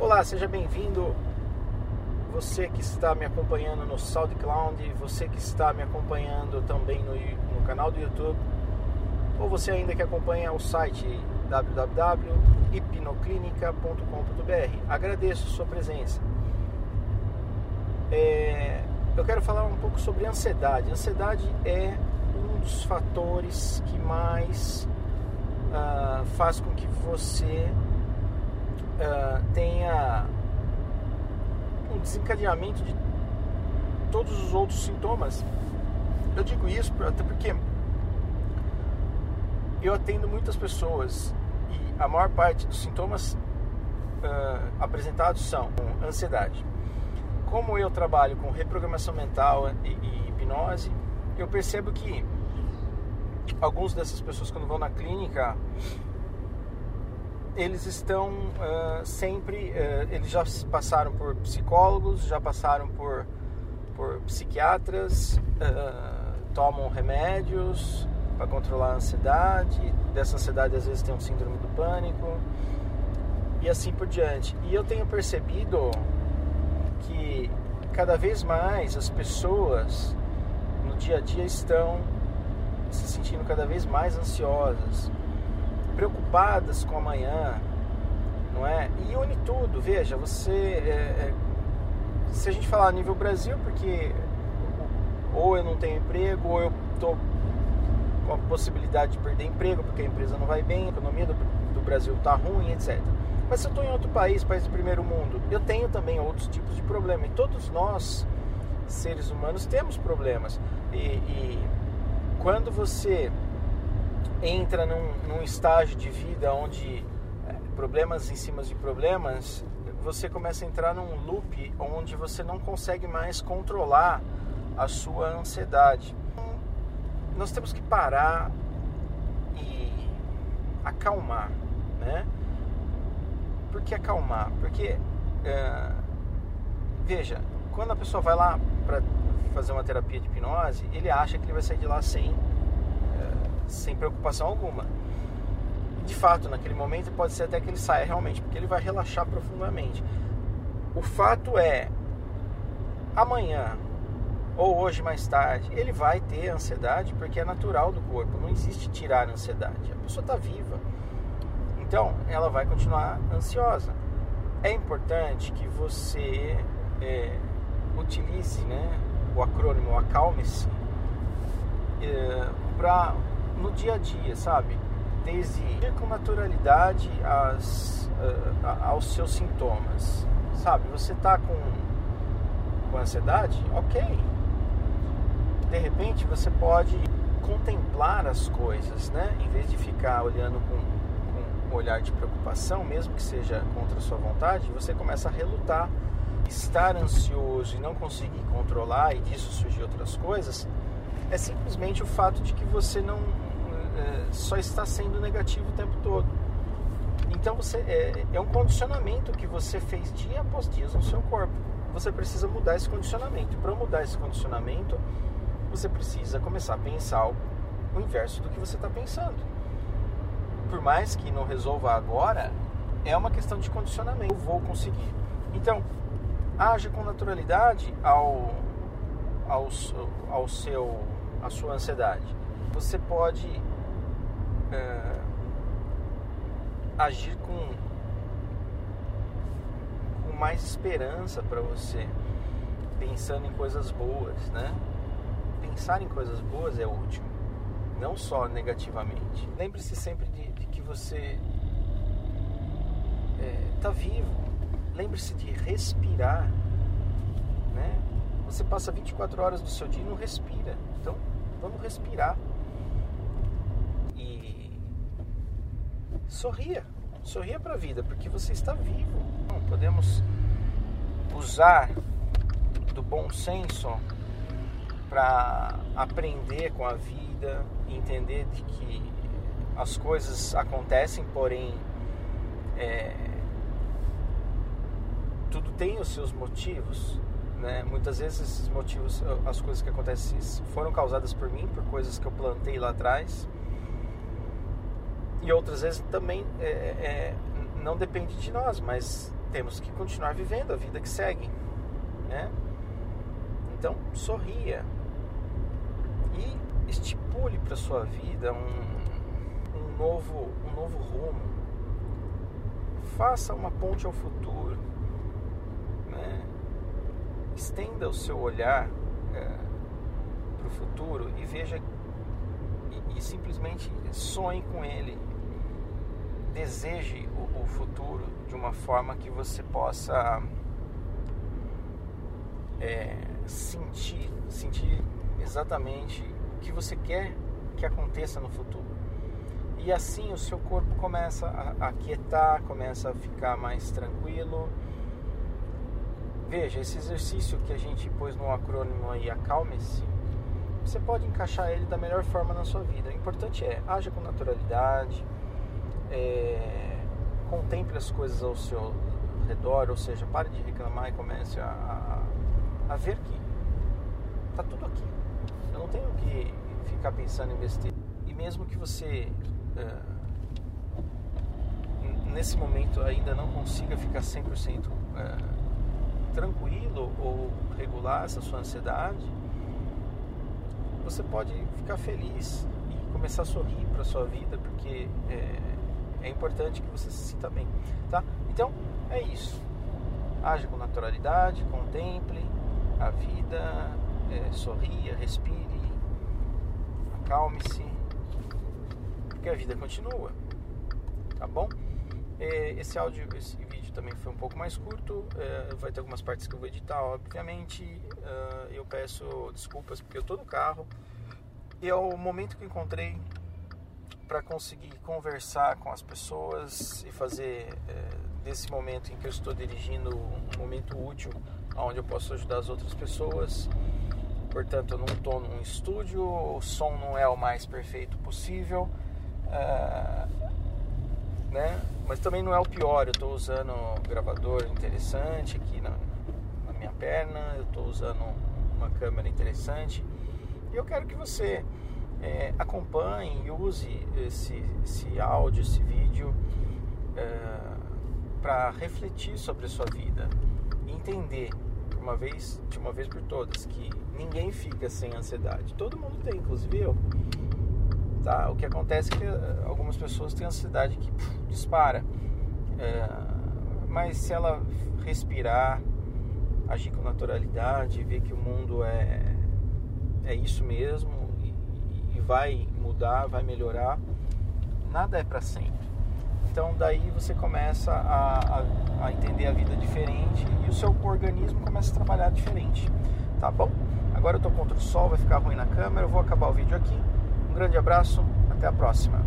Olá, seja bem-vindo. Você que está me acompanhando no SoundCloud, você que está me acompanhando também no, no canal do YouTube, ou você ainda que acompanha o site www.hipnoclinica.com.br. Agradeço sua presença. É, eu quero falar um pouco sobre ansiedade. Ansiedade é um dos fatores que mais uh, faz com que você uh, tenha um desencadeamento de todos os outros sintomas. Eu digo isso até porque eu atendo muitas pessoas e a maior parte dos sintomas uh, apresentados são ansiedade. Como eu trabalho com reprogramação mental e, e hipnose, eu percebo que alguns dessas pessoas quando vão na clínica eles estão uh, sempre, uh, eles já passaram por psicólogos, já passaram por, por psiquiatras, uh, tomam remédios para controlar a ansiedade, dessa ansiedade às vezes tem um síndrome do pânico e assim por diante. E eu tenho percebido que cada vez mais as pessoas no dia a dia estão se sentindo cada vez mais ansiosas, preocupadas com amanhã, não é? E une tudo, veja, você. É, é, se a gente falar nível Brasil, porque ou eu não tenho emprego, ou eu estou com a possibilidade de perder emprego, porque a empresa não vai bem, a economia do, do Brasil está ruim, etc. Mas se eu estou em outro país, país do primeiro mundo, eu tenho também outros tipos de problema. E todos nós, seres humanos, temos problemas. E, e quando você entra num, num estágio de vida onde é, problemas em cima de problemas, você começa a entrar num loop onde você não consegue mais controlar a sua ansiedade. Nós temos que parar e acalmar, né? Por que acalmar? Porque, é, veja, quando a pessoa vai lá para fazer uma terapia de hipnose, ele acha que ele vai sair de lá sem sem preocupação alguma. De fato, naquele momento pode ser até que ele saia realmente, porque ele vai relaxar profundamente. O fato é, amanhã ou hoje mais tarde, ele vai ter ansiedade porque é natural do corpo, não existe tirar a ansiedade. A pessoa está viva, então ela vai continuar ansiosa. É importante que você é, utilize né, o acrônimo Acalme-se é, para no dia a dia, sabe? Desde com naturalidade as, uh, aos seus sintomas, sabe? Você tá com, com ansiedade? Ok. De repente você pode contemplar as coisas, né? Em vez de ficar olhando com, com um olhar de preocupação, mesmo que seja contra a sua vontade, você começa a relutar. Estar ansioso e não conseguir controlar, e disso surgir outras coisas, é simplesmente o fato de que você não, é, só está sendo negativo o tempo todo. Então você é, é um condicionamento que você fez dia após dia no seu corpo. Você precisa mudar esse condicionamento. Para mudar esse condicionamento, você precisa começar a pensar o inverso do que você está pensando. Por mais que não resolva agora, é uma questão de condicionamento. Eu vou conseguir. Então, age com naturalidade ao, ao, ao seu, a sua ansiedade. Você pode é, agir com, com mais esperança para você, pensando em coisas boas, né? Pensar em coisas boas é útil, não só negativamente. Lembre-se sempre de, de, que você está é, vivo. Lembre-se de respirar, né? Você passa 24 horas do seu dia e não respira. Então, vamos respirar. Sorria. Sorria para a vida, porque você está vivo. Podemos usar do bom senso para aprender com a vida, entender de que as coisas acontecem, porém é, tudo tem os seus motivos. Né? Muitas vezes esses motivos, as coisas que acontecem foram causadas por mim, por coisas que eu plantei lá atrás e outras vezes também é, é, não depende de nós, mas temos que continuar vivendo a vida que segue, né? Então, sorria e estipule para sua vida um, um, novo, um novo rumo. Faça uma ponte ao futuro. Né? Estenda o seu olhar é, para o futuro e veja e, simplesmente sonhe com ele. Deseje o, o futuro de uma forma que você possa é, sentir, sentir exatamente o que você quer que aconteça no futuro. E assim o seu corpo começa a aquietar, começa a ficar mais tranquilo. Veja, esse exercício que a gente pôs no acrônimo aí, acalme-se, você pode encaixar ele da melhor forma na sua vida. O importante é, haja com naturalidade, é, contemple as coisas ao seu redor, ou seja, pare de reclamar e comece a, a, a ver que está tudo aqui. Eu não tenho que ficar pensando em besteira. E mesmo que você é, nesse momento ainda não consiga ficar 100% é, tranquilo ou regular essa sua ansiedade, você pode ficar feliz e começar a sorrir para sua vida, porque é, é importante que você se sinta bem, tá? Então é isso. Age com naturalidade, contemple a vida, é, sorria, respire, acalme-se, porque a vida continua, tá bom? É, esse áudio, esse vídeo também foi um pouco mais curto, é, vai ter algumas partes que eu vou editar, obviamente. Uh, eu peço desculpas porque eu estou no carro e é o momento que encontrei para conseguir conversar com as pessoas e fazer é, desse momento em que eu estou dirigindo um momento útil onde eu posso ajudar as outras pessoas. Portanto, eu não estou num estúdio, o som não é o mais perfeito possível, é, né? Mas também não é o pior. Eu estou usando um gravador interessante aqui na, na minha perna, eu estou usando uma câmera interessante e eu quero que você é, acompanhe e use esse, esse áudio, esse vídeo é, para refletir sobre a sua vida e entender uma vez, de uma vez por todas, que ninguém fica sem ansiedade. Todo mundo tem, inclusive eu. Tá? O que acontece é que eh, algumas pessoas têm ansiedade que dispara. É, mas se ela respirar, agir com naturalidade, ver que o mundo é, é isso mesmo, vai mudar, vai melhorar. Nada é para sempre. Então daí você começa a, a, a, entender a vida diferente e o seu organismo começa a trabalhar diferente. Tá bom? Agora eu tô contra o sol, vai ficar ruim na câmera. Eu vou acabar o vídeo aqui. Grande abraço, até a próxima.